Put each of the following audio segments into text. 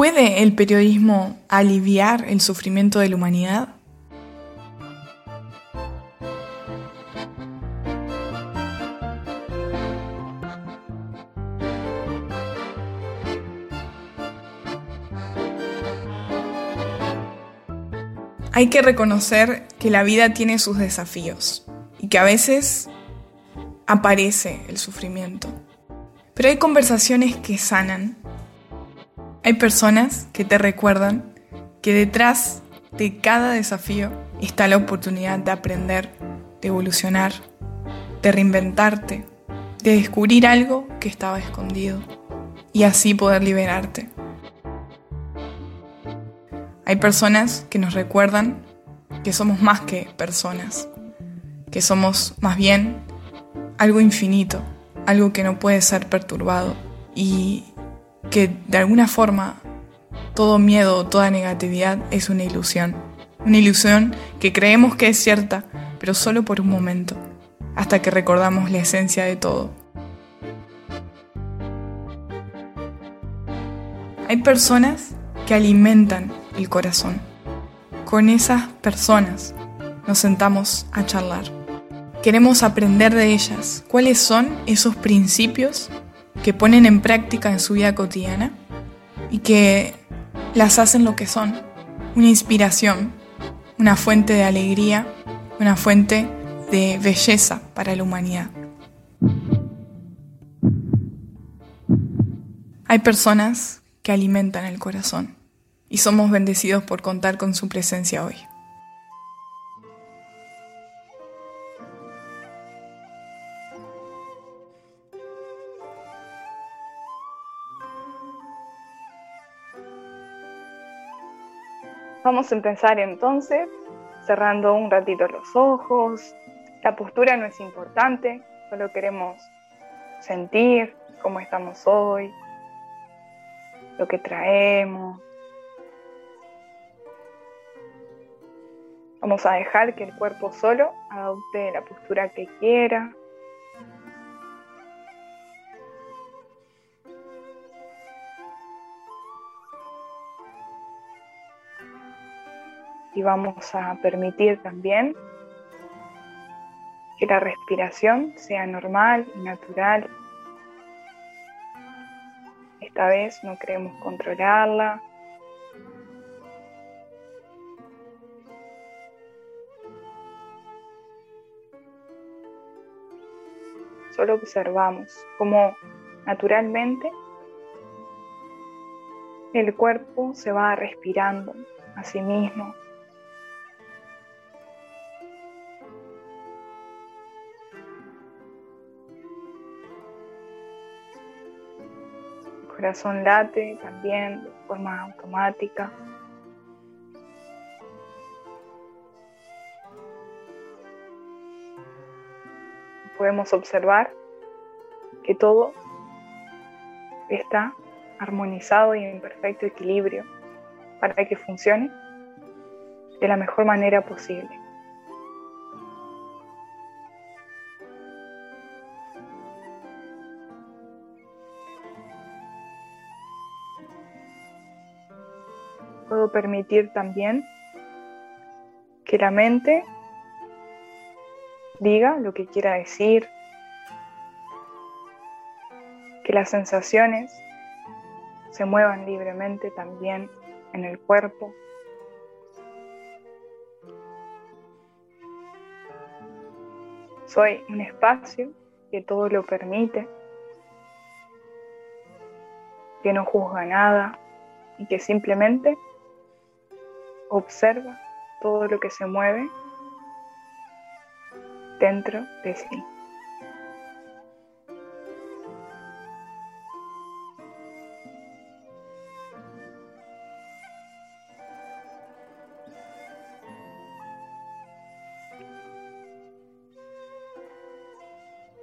¿Puede el periodismo aliviar el sufrimiento de la humanidad? Hay que reconocer que la vida tiene sus desafíos y que a veces aparece el sufrimiento. Pero hay conversaciones que sanan. Hay personas que te recuerdan que detrás de cada desafío está la oportunidad de aprender, de evolucionar, de reinventarte, de descubrir algo que estaba escondido y así poder liberarte. Hay personas que nos recuerdan que somos más que personas, que somos más bien algo infinito, algo que no puede ser perturbado y que de alguna forma todo miedo, toda negatividad es una ilusión. Una ilusión que creemos que es cierta, pero solo por un momento, hasta que recordamos la esencia de todo. Hay personas que alimentan el corazón. Con esas personas nos sentamos a charlar. Queremos aprender de ellas cuáles son esos principios que ponen en práctica en su vida cotidiana y que las hacen lo que son, una inspiración, una fuente de alegría, una fuente de belleza para la humanidad. Hay personas que alimentan el corazón y somos bendecidos por contar con su presencia hoy. Vamos a empezar entonces cerrando un ratito los ojos. La postura no es importante, solo queremos sentir cómo estamos hoy, lo que traemos, Vamos a dejar que el cuerpo solo adopte la postura que quiera. Y vamos a permitir también que la respiración sea normal y natural. Esta vez no queremos controlarla, solo observamos cómo naturalmente el cuerpo se va respirando a sí mismo. Corazón late también de forma automática. podemos observar que todo está armonizado y en perfecto equilibrio para que funcione de la mejor manera posible. Permitir también que la mente diga lo que quiera decir, que las sensaciones se muevan libremente también en el cuerpo. Soy un espacio que todo lo permite, que no juzga nada y que simplemente observa todo lo que se mueve dentro de sí.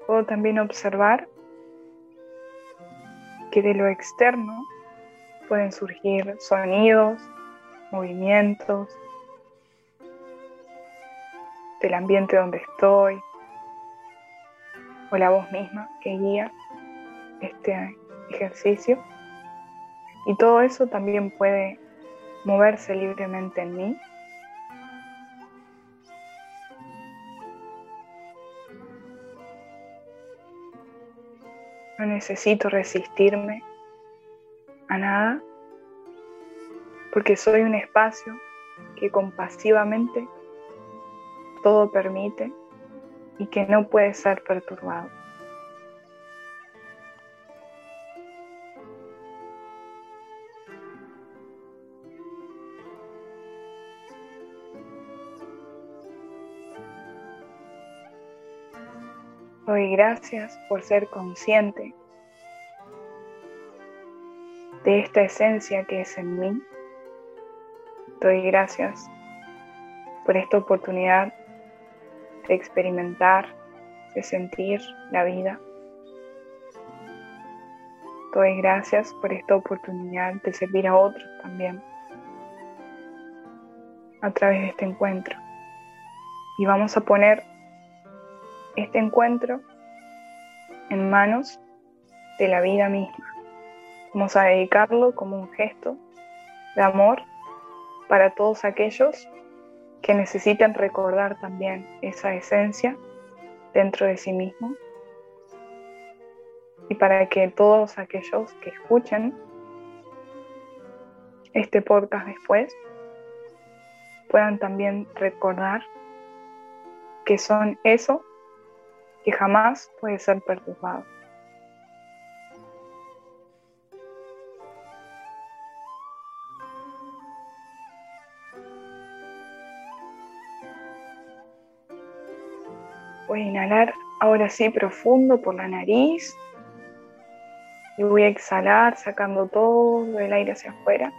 Puedo también observar que de lo externo pueden surgir sonidos, movimientos, del ambiente donde estoy o la voz misma que guía este ejercicio. Y todo eso también puede moverse libremente en mí. No necesito resistirme a nada porque soy un espacio que compasivamente todo permite y que no puede ser perturbado. Doy gracias por ser consciente de esta esencia que es en mí. Doy gracias por esta oportunidad de experimentar, de sentir la vida. Doy gracias por esta oportunidad de servir a otros también a través de este encuentro. Y vamos a poner este encuentro en manos de la vida misma. Vamos a dedicarlo como un gesto de amor para todos aquellos que necesiten recordar también esa esencia dentro de sí mismo y para que todos aquellos que escuchen este podcast después puedan también recordar que son eso que jamás puede ser perturbado. Voy a inhalar ahora sí profundo por la nariz y voy a exhalar sacando todo el aire hacia afuera.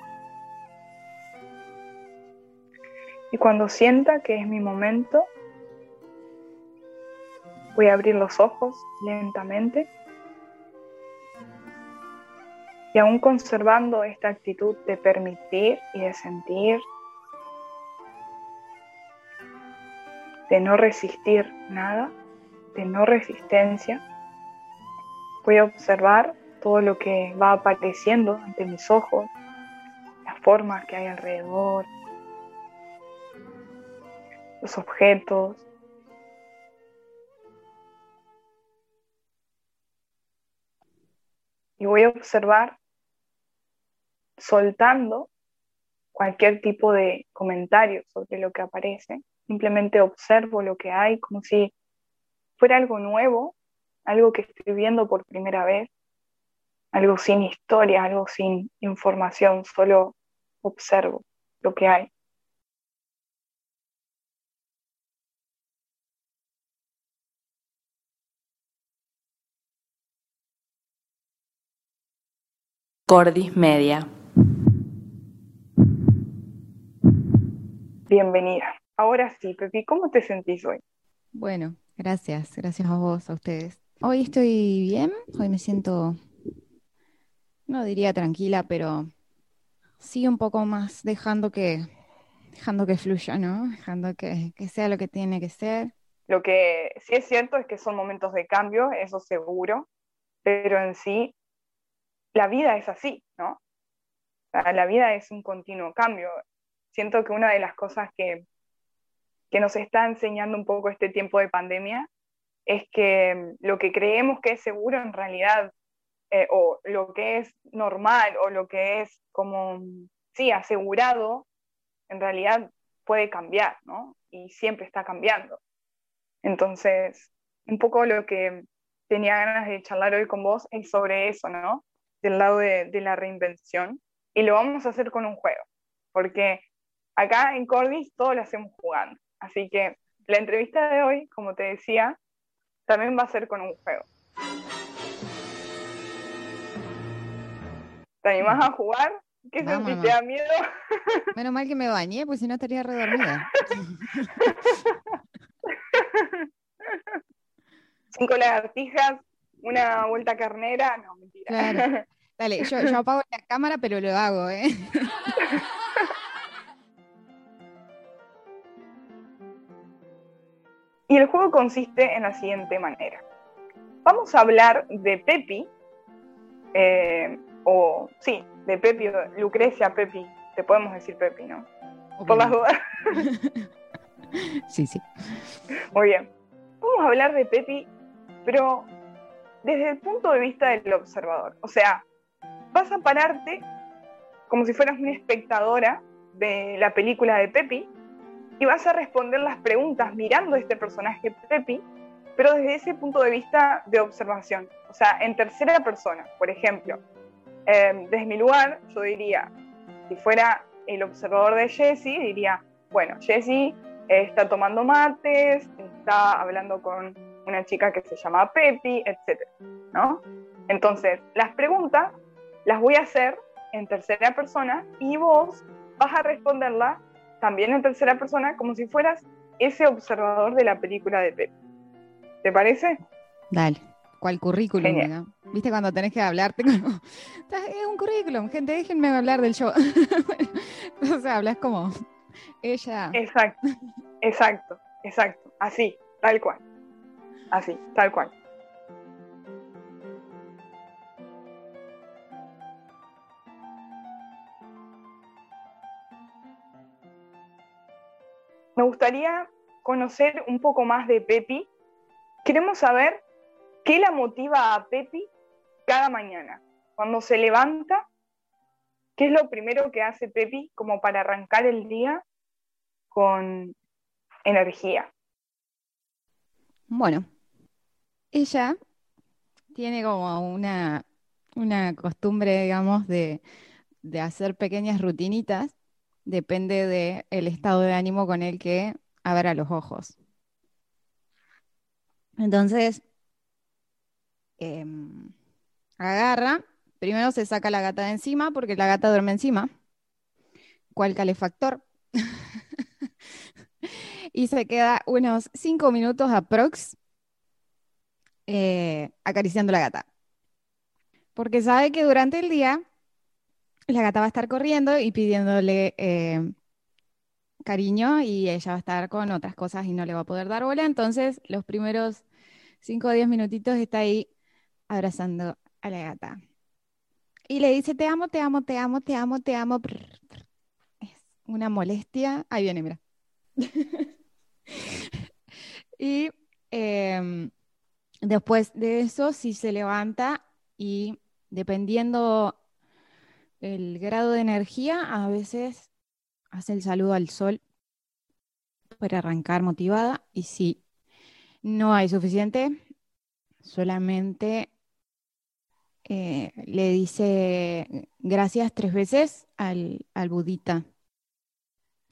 Y cuando sienta que es mi momento, Voy a abrir los ojos lentamente y aún conservando esta actitud de permitir y de sentir, de no resistir nada, de no resistencia, voy a observar todo lo que va apareciendo ante mis ojos, las formas que hay alrededor, los objetos, y voy a observar soltando cualquier tipo de comentario sobre lo que aparece. Simplemente observo lo que hay como si fuera algo nuevo, algo que estoy viendo por primera vez, algo sin historia, algo sin información, solo observo lo que hay. Cordis Media. Bienvenida. Ahora sí, Pepi, ¿cómo te sentís hoy? Bueno, gracias, gracias a vos, a ustedes. Hoy estoy bien, hoy me siento, no diría tranquila, pero sí un poco más dejando que, dejando que fluya, ¿no? Dejando que, que sea lo que tiene que ser. Lo que sí es cierto es que son momentos de cambio, eso seguro, pero en sí la vida es así, ¿no? la vida es un continuo cambio. Siento que una de las cosas que, que nos está enseñando un poco este tiempo de pandemia es que lo que creemos que es seguro en realidad, eh, o lo que es normal, o lo que es como, sí, asegurado, en realidad puede cambiar, ¿no? Y siempre está cambiando. Entonces, un poco lo que tenía ganas de charlar hoy con vos es sobre eso, ¿no? del lado de, la reinvención y lo vamos a hacer con un juego, porque acá en Cordis todo lo hacemos jugando. Así que la entrevista de hoy, como te decía, también va a ser con un juego. ¿Te animás a jugar? ¿Qué sentís? ¿Te da miedo? Menos mal que me bañé, pues si no estaría redormida. Cinco lagartijas, una vuelta carnera, no, mentira. Claro. Dale, yo, apago la cámara, pero lo hago, ¿eh? Y el juego consiste en la siguiente manera. Vamos a hablar de Pepi, eh, o sí, de Pepi, Lucrecia, Pepi, te podemos decir Pepi, ¿no? Por las dudas. sí, sí. Muy bien. Vamos a hablar de Pepi, pero desde el punto de vista del observador. O sea, vas a pararte como si fueras una espectadora de la película de Pepi y vas a responder las preguntas mirando a este personaje Pepi, pero desde ese punto de vista de observación. O sea, en tercera persona, por ejemplo. Em, desde mi lugar, yo diría, si fuera el observador de Jesse, diría, bueno, Jesse eh, está tomando mates, está hablando con una chica que se llama Pepi, etc. ¿no? Entonces, las preguntas las voy a hacer en tercera persona y vos vas a responderla también en tercera persona como si fueras ese observador de la película de Pepi. ¿Te parece? Dale. ¿Cuál currículum? ¿Viste cuando tenés que hablarte? es un currículum, gente, déjenme hablar del show. o sea, hablas como ella. Exacto, exacto, exacto. Así, tal cual. Así, tal cual. Me gustaría conocer un poco más de Pepi. Queremos saber ¿Qué la motiva a Pepi cada mañana? Cuando se levanta, ¿qué es lo primero que hace Pepi como para arrancar el día con energía? Bueno, ella tiene como una, una costumbre, digamos, de, de, hacer pequeñas rutinitas, depende del estado de ánimo con el que abra los ojos. Entonces, Em, agarra, primero se saca la gata de encima porque la gata duerme encima. ¿Cuál calefactor? y se queda unos cinco minutos aprox eh, acariciando la gata. Porque sabe que durante el día la gata va a estar corriendo y pidiéndole em, cariño y ella va a estar con otras cosas y no le va a poder dar bola. Entonces, los primeros 5 o 10 minutitos está ahí abrazando a la gata. Y le dice, te amo, te amo, te amo, te amo, te amo. Es una molestia. Ahí viene, mira. y em, después de eso, si se levanta y dependiendo el grado de energía, a veces hace el saludo al sol para arrancar motivada y si no hay suficiente, solamente eh, le dice gracias tres veces al, budita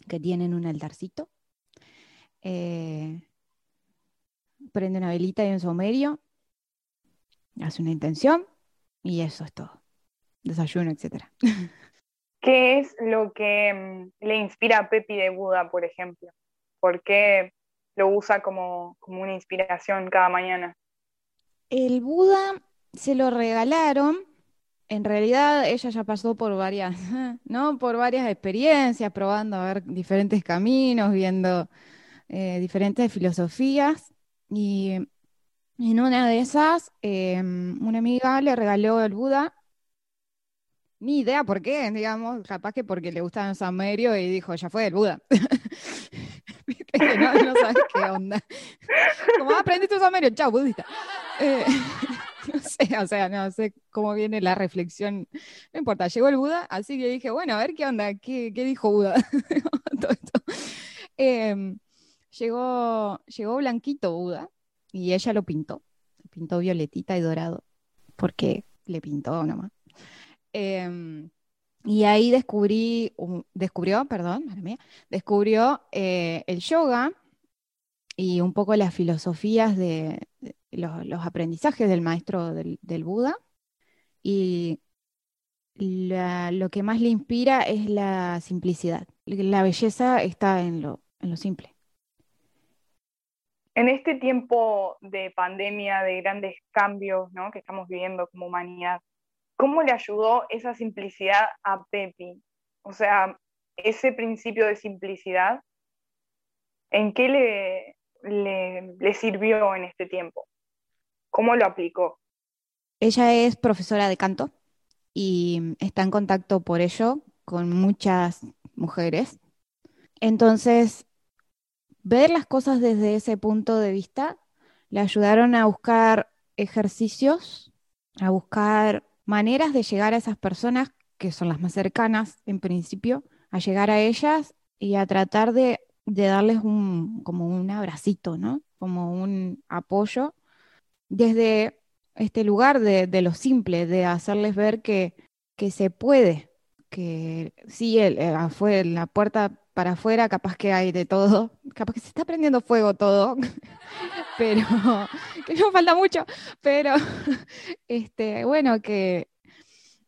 que tiene en un altarcito. Eh, prende una velita y un somerio, hace una intención y eso es todo. Desayuno, etc. ¿Qué es lo que mm, le inspira a Pepi de Buda, por ejemplo? ¿Por qué lo usa como, como una inspiración cada mañana? El Buda se lo regalaron. En realidad ella ya pasó por varias, ¿no? Por varias experiencias, probando a ver diferentes caminos, viendo eh, diferentes filosofías. Y en una de esas, em, una amiga le regaló el Buda. Ni idea por qué, digamos, capaz que porque le gustaba el Samerio y dijo, ya fue el Buda. no, sabes qué onda. Como ah, aprendiste un Samerio, chao, budista. Eh, no sé, o sea, no sé cómo viene la reflexión. No importa, llegó el Buda, así que dije, bueno, a ver qué onda, qué, dijo Buda. Em, llegó, llegó blanquito Buda y ella lo pintó. Pintó violetita y dorado, porque le pintó nomás. Em, y ahí descubrí, descubrió, perdón, descubrió eh, el yoga y un poco las filosofías de, los, aprendizajes del maestro del, Buda y lo que más le inspira es la simplicidad. La belleza está en lo, en lo simple. En este tiempo de pandemia, de grandes cambios ¿no? que estamos viviendo como humanidad, ¿cómo le ayudó esa simplicidad a Pepi? O sea, ese principio de simplicidad, ¿en qué le, le sirvió en este tiempo? ¿Cómo lo aplicó? Ella es profesora de canto y está en contacto por ello con muchas mujeres. Entonces, ver las cosas desde ese punto de vista le ayudaron a buscar ejercicios, a buscar maneras de llegar a esas personas que son las más cercanas en principio, a llegar a ellas y a tratar de, darles un, como un abracito, ¿no? Como un apoyo desde este lugar de, lo simple, de hacerles ver que, que se puede, que sí, el, eh, la puerta para afuera capaz que hay de todo, capaz que se está prendiendo fuego todo, pero que no falta mucho, pero este, bueno, que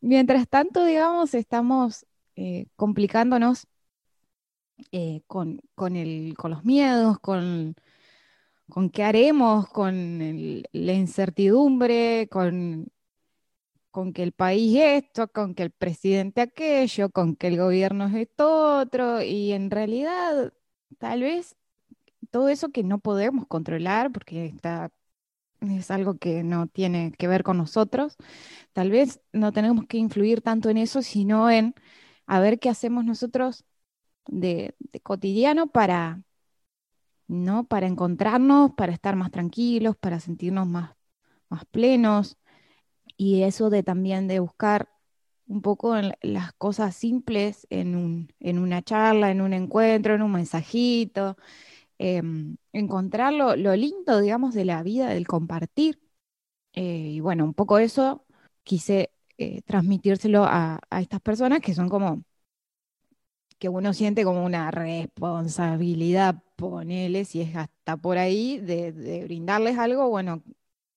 mientras tanto, digamos, estamos eh, complicándonos eh, con, con, el, con los miedos, con con qué haremos, con la incertidumbre, con, con que el país esto, con que el presidente aquello, con que el gobierno es esto otro, y en realidad tal vez todo eso que no podemos controlar, porque está, es algo que no tiene que ver con nosotros, tal vez no tenemos que influir tanto en eso, sino en a ver qué hacemos nosotros de cotidiano para ¿no? Para encontrarnos, para estar más tranquilos, para sentirnos más, más plenos. Y eso de también de buscar un poco las cosas simples en, un, en una charla, en un encuentro, en un mensajito, em, encontrar lo, lindo, digamos, de la vida, del compartir. Eh, y bueno, un poco eso quise eh, transmitírselo a, a, estas personas que son como que uno siente como una responsabilidad, ponele, si es hasta por ahí, de, brindarles algo, bueno,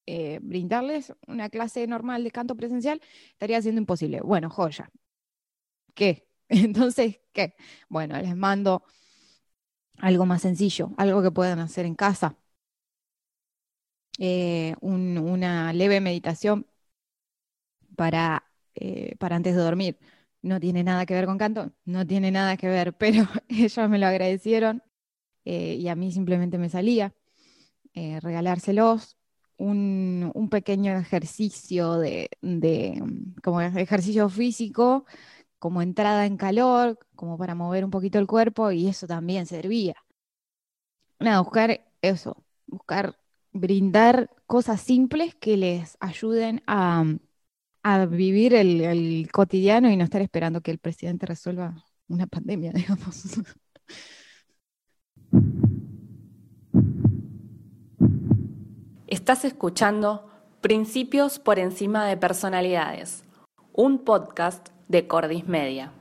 eh, brindarles una clase normal de canto presencial estaría siendo imposible. Bueno, joya. ¿Qué? Entonces, ¿qué? Bueno, les mando algo más sencillo, algo que puedan hacer en casa. Eh, una leve meditación para, eh, para antes de dormir no tiene nada que ver con canto, no tiene nada que ver, pero ellos me lo agradecieron y a mí simplemente me salía regalárselos. Un, pequeño ejercicio de, como ejercicio físico, como entrada en calor, como para mover un poquito el cuerpo, y eso también servía. Nada, buscar eso, buscar brindar cosas simples que les ayuden a, a vivir el, cotidiano y no estar esperando que el presidente resuelva una pandemia, digamos. Estás escuchando Principios por encima de personalidades, un podcast de Cordis Media.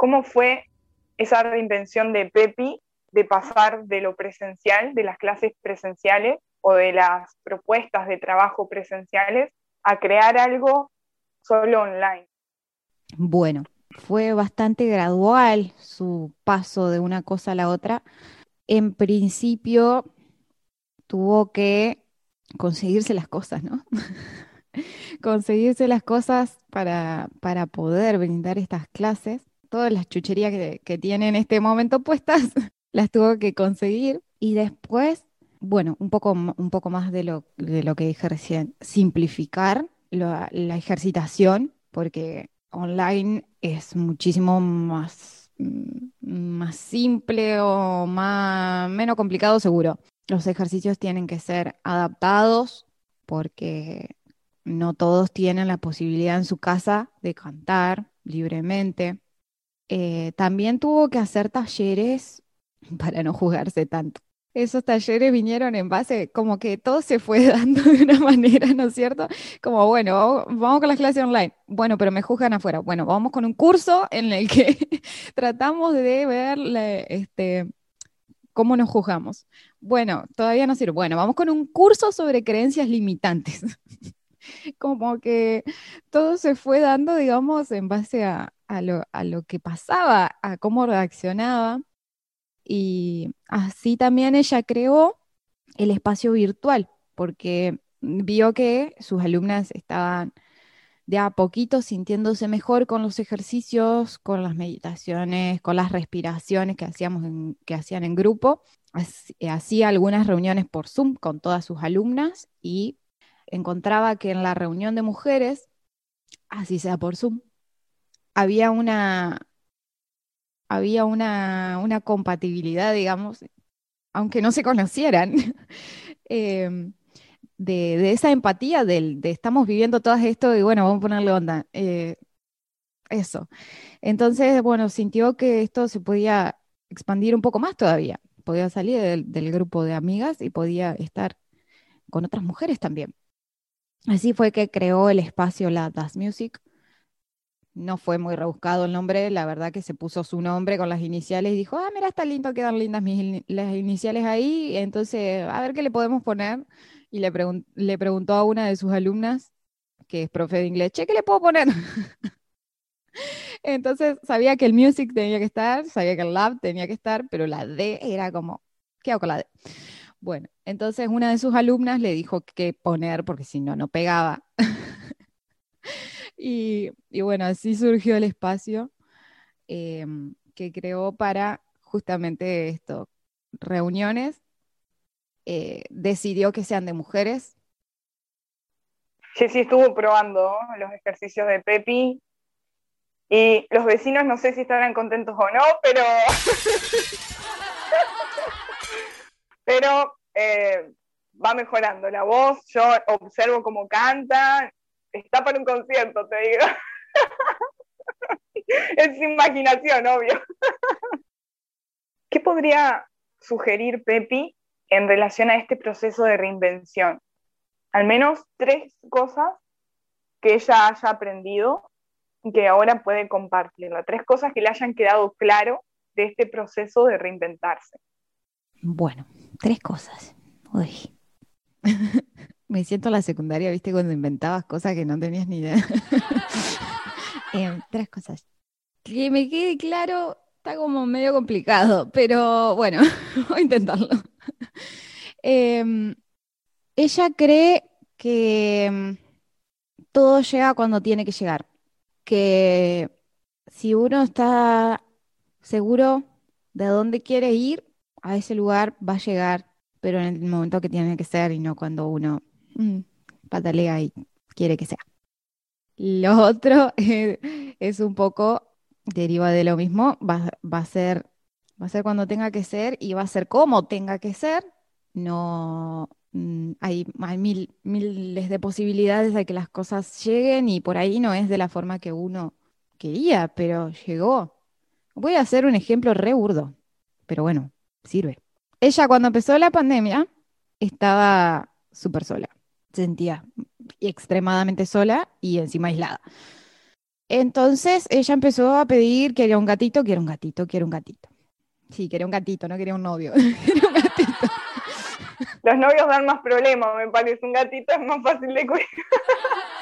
¿Cómo fue esa reinvención de Pepi de pasar de lo presencial, de las clases presenciales o de las propuestas de trabajo presenciales, a crear algo solo online? Bueno, fue bastante gradual su paso de una cosa a la otra. En principio tuvo que conseguirse las cosas, ¿no? conseguirse las cosas para, para poder brindar estas clases. Todas las chucherías que, que tiene en este momento puestas las tuvo que conseguir. Y después, bueno, un poco, un poco más de lo, de lo que dije recién, simplificar la, la ejercitación, porque online es muchísimo más, mm, más simple o más, menos complicado seguro. Los ejercicios tienen que ser adaptados porque no todos tienen la posibilidad en su casa de cantar libremente. Eh, también tuvo que hacer talleres para no jugarse tanto esos talleres vinieron en base, como que todo se fue dando de una manera, ¿no es cierto? Como, bueno, vamos con las clases online. Bueno, pero me juzgan afuera. Bueno, vamos con un curso en el que tratamos de ver este, cómo nos juzgamos. Bueno, todavía no sirve. Bueno, vamos con un curso sobre creencias limitantes. como que todo se fue dando, digamos, en base a, lo, a lo que pasaba, a cómo reaccionaba. Y así también ella creó el espacio virtual, porque vio que sus alumnas estaban de a poquito sintiéndose mejor con los ejercicios, con las meditaciones, con las respiraciones que, hacíamos que hacían en grupo. Hacía algunas reuniones por Zoom con todas sus alumnas y encontraba que en la reunión de mujeres, así sea por Zoom, había una, había una, compatibilidad, digamos, aunque no se conocieran, em, de, esa empatía del, de estamos viviendo todo esto y bueno, vamos a ponerle onda. Eh, eso. Entonces, bueno, sintió que esto se podía expandir un poco más todavía. Podía salir del, del grupo de amigas y podía estar con otras mujeres también. Así fue que creó el espacio La Das Music, no fue muy rebuscado el nombre, la verdad que se puso su nombre con las iniciales y dijo, ah, mira, está lindo, quedan lindas mis, las iniciales ahí, entonces, a ver qué le podemos poner. Y le, preguntó a una de sus alumnas, que es profe de inglés, che, ¿qué le puedo poner? entonces, sabía que el music tenía que estar, sabía que el lab tenía que estar, pero la D era como, ¿qué hago con la D? Bueno, entonces una de sus alumnas le dijo qué poner, porque si no, no pegaba. Y, bueno, así surgió el espacio em, que creó para justamente esto, reuniones. Eh, decidió que sean de mujeres. Jessy estuvo probando los ejercicios de Pepi y los vecinos no sé si estarán contentos o no, pero, pero eh, va mejorando la voz. Yo observo cómo canta, está para un concierto, te digo. es imaginación, obvio. ¿Qué podría sugerir Pepi en relación a este proceso de reinvención? Al menos tres cosas que ella haya aprendido y que ahora puede compartirla. Tres cosas que le hayan quedado claro de este proceso de reinventarse. Bueno, tres cosas. Uy. Me siento la secundaria, ¿viste? Cuando inventabas cosas que no tenías ni idea. Em, tres cosas. Que me quede claro, está como medio complicado, pero bueno, voy a intentarlo. Em, ella cree que em, todo llega cuando tiene que llegar. Que si uno está seguro de dónde quiere ir, a ese lugar va a llegar, pero en el momento que tiene que ser y no cuando uno Mm, patalea y quiere que sea. Lo otro es, un poco, deriva de lo mismo, va, a ser, va a ser cuando tenga que ser y va a ser como tenga que ser. No, mm, hay, hay mil, miles de posibilidades de que las cosas lleguen y por ahí no es de la forma que uno quería, pero llegó. Voy a hacer un ejemplo re burdo, pero bueno, sirve. Ella cuando empezó la pandemia estaba súper sola sentía extremadamente sola y encima aislada. Entonces ella empezó a pedir, quería un gatito, quiero un gatito, quiero un gatito. Sí, quería un gatito, no quería un novio. quería un gatito. Los novios dan más problemas, me parece. Un gatito es más fácil de cuidar.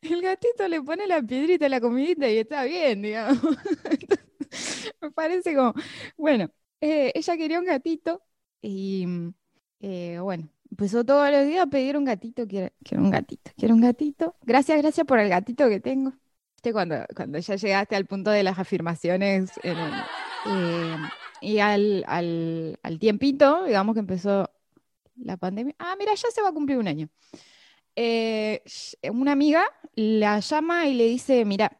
El gatito le pone la piedrita a la comidita y está bien, digamos. me parece como, bueno, eh, ella quería un gatito y eh, bueno, empezó todos los días a pedir un gatito, quiero, quiero un gatito, quiero un gatito. Gracias, gracias por el gatito que tengo. Cuando, cuando ya llegaste al punto de las afirmaciones eh, y al, al, al tiempito, digamos que empezó la pandemia. Ah, mira, ya se va a cumplir un año. Eh, una amiga la llama y le dice, mira,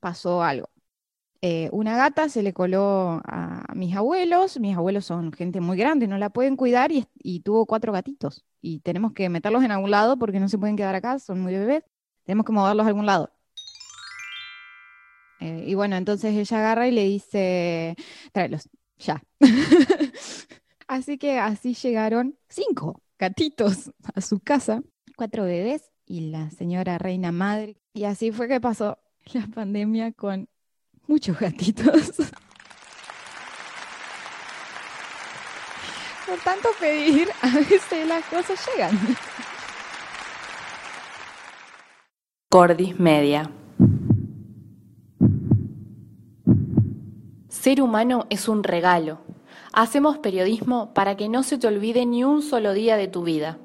pasó algo. Eh, una gata se le coló a mis abuelos, mis abuelos son gente muy grande, no la pueden cuidar y, tuvo cuatro gatitos y tenemos que meterlos en algún lado porque no se pueden quedar acá, son muy bebés, tenemos que moverlos a algún lado. Eh, y bueno, entonces ella agarra y le dice, tráelos, ya. así que así llegaron cinco gatitos a su casa cuatro bebés y la señora reina madre. Y así fue que pasó la pandemia con muchos gatitos. Por tanto pedir, a veces las cosas llegan. Cordis Media. Ser humano es un regalo. Hacemos periodismo para que no se te olvide ni un solo día de tu vida.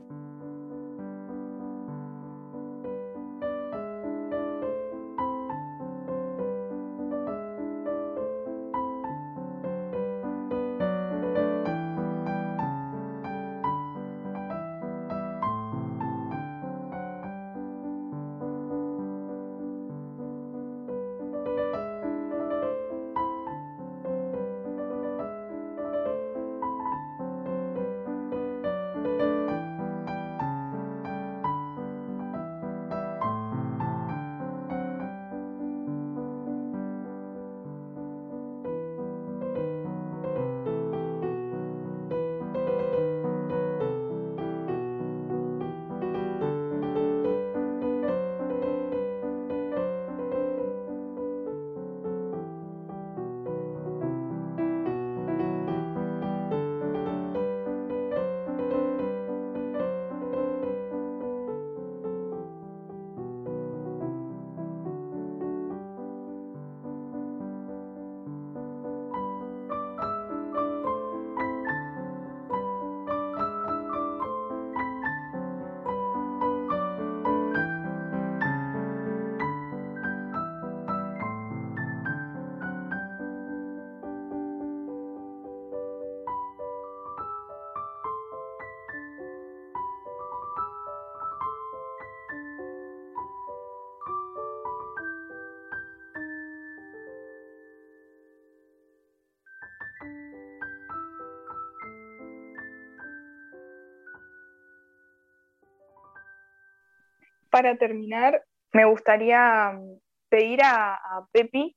Para terminar, me gustaría mm, pedir a, Pepi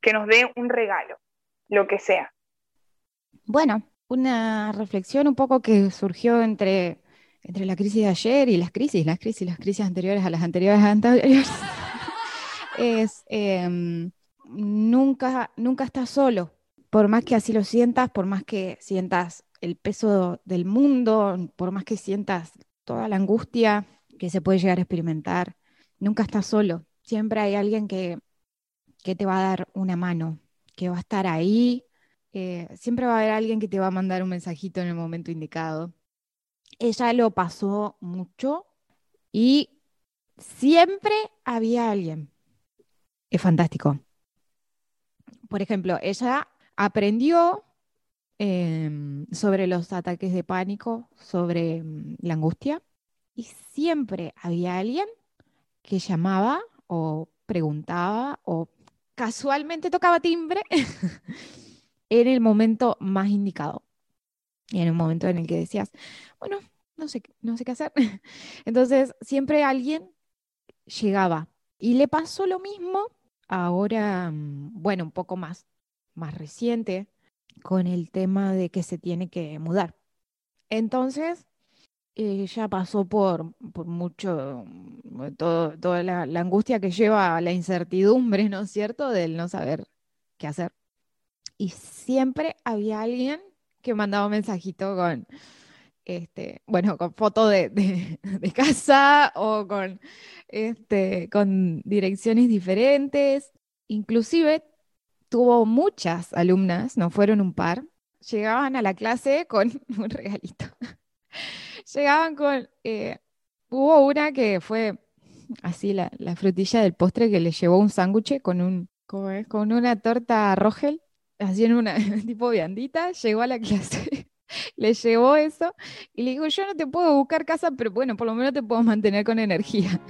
que nos dé un regalo, lo que sea. Bueno, una reflexión un poco que surgió entre, entre la crisis de ayer y las crisis, las crisis, las crisis anteriores a las anteriores anteriores, es em, nunca, nunca estás solo, por más que así lo sientas, por más que sientas el peso del mundo, por más que sientas toda la angustia que se puede llegar a experimentar. Nunca estás solo, siempre hay alguien que, que te va a dar una mano, que va a estar ahí, eh, siempre va a haber alguien que te va a mandar un mensajito en el momento indicado. Ella lo pasó mucho y siempre había alguien. Es fantástico. Por ejemplo, ella aprendió em, sobre los ataques de pánico, sobre mm, la angustia, y siempre había alguien que llamaba o preguntaba o casualmente tocaba timbre en el momento más indicado. Y en un momento en el que decías, bueno, no sé, no sé qué hacer. Entonces, siempre alguien llegaba. Y le pasó lo mismo ahora, mm, bueno, un poco más, más reciente, con el tema de que se tiene que mudar. Entonces, ella pasó por, por mucho, todo, toda la, angustia que lleva la incertidumbre, ¿no es cierto?, del no saber qué hacer. Y siempre había alguien que mandaba un mensajito con, este, bueno, con foto de, de, casa o con, este, con direcciones diferentes. Inclusive tuvo muchas alumnas, no fueron un par, llegaban a la clase con un regalito. llegaban con, eh, hubo una que fue así la, frutilla del postre que le llevó un sándwich con un, con una torta rogel, así en una tipo viandita, llegó a la clase. le llevó eso y le digo, yo no te puedo buscar casa, pero bueno, por lo menos te puedo mantener con energía.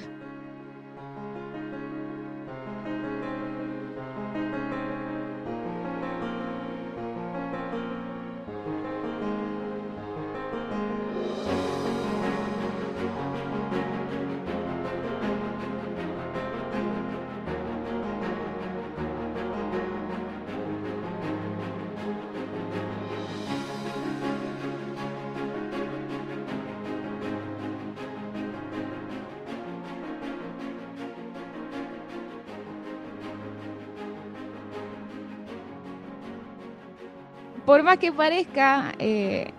Por más que parezca eh,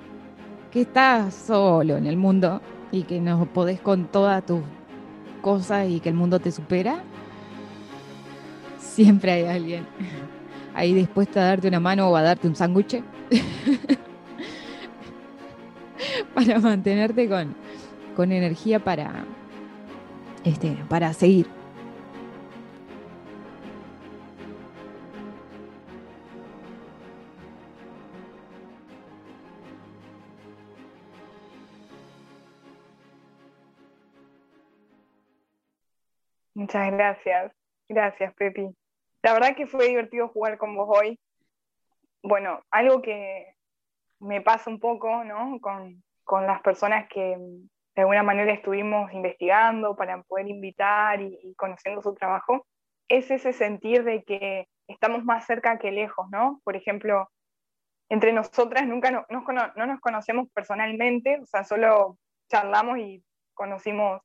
que estás solo en el mundo y que no podés con todas tus cosas y que el mundo te supera, siempre hay alguien ahí dispuesto a darte una mano o a darte un sándwich para mantenerte con, con energía para, este, para seguir. Muchas gracias. Gracias, Pepi. La verdad que fue divertido jugar con vos hoy. Bueno, algo que me pasa un poco, ¿no? Con, las personas que de alguna manera estuvimos investigando para poder invitar y, conociendo su trabajo, es ese sentir de que estamos más cerca que lejos, ¿no? Por ejemplo, entre nosotras nunca no, no nos conocemos personalmente, o sea, solo charlamos y conocimos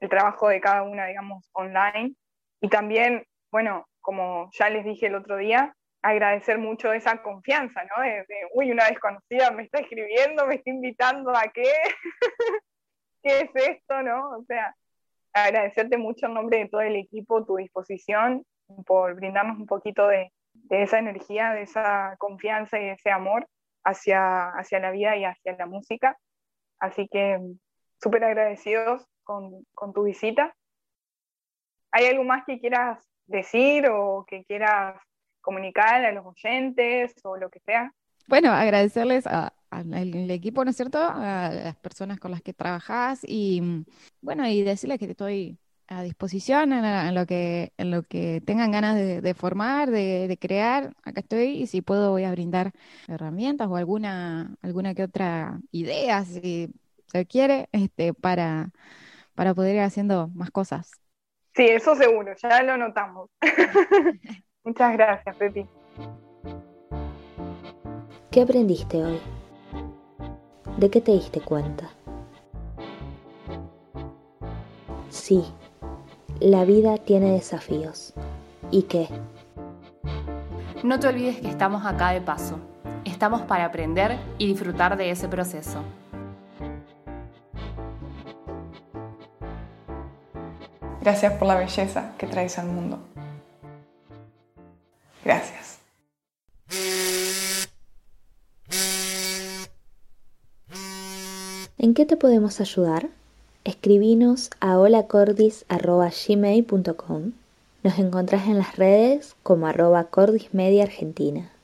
el trabajo de cada una, digamos, online. Y también, bueno, como ya les dije el otro día, agradecer mucho esa confianza, ¿no? De, uy, una desconocida me está escribiendo, me está invitando a qué, qué es esto, ¿no? O sea, agradecerte mucho en nombre de todo el equipo tu disposición por brindarnos un poquito de, de esa energía, de esa confianza y de ese amor hacia, hacia la vida y hacia la música. Así que súper agradecidos con, tu visita. ¿Hay algo más que quieras decir o que quieras comunicar a los oyentes o lo que sea? Bueno, agradecerles al equipo, ¿no es cierto? A las personas con las que trabajas y bueno, y decirles que estoy a disposición en, lo que en lo que tengan ganas de, formar, de, crear. Acá estoy y si puedo voy a brindar herramientas o alguna alguna que otra idea se quiere este para para poder ir haciendo más cosas. Sí, eso seguro, ya lo notamos. Muchas gracias, Pepi. ¿Qué aprendiste hoy? ¿De qué te diste cuenta? Sí, la vida tiene desafíos. ¿Y qué? No te olvides que estamos acá de paso. Estamos para aprender y disfrutar de ese proceso. Gracias por la belleza que traes al mundo. Gracias. ¿En qué te podemos ayudar? Escribinos a holacordis.gmail.com Nos encontrás en las redes como arroba cordismedia argentina.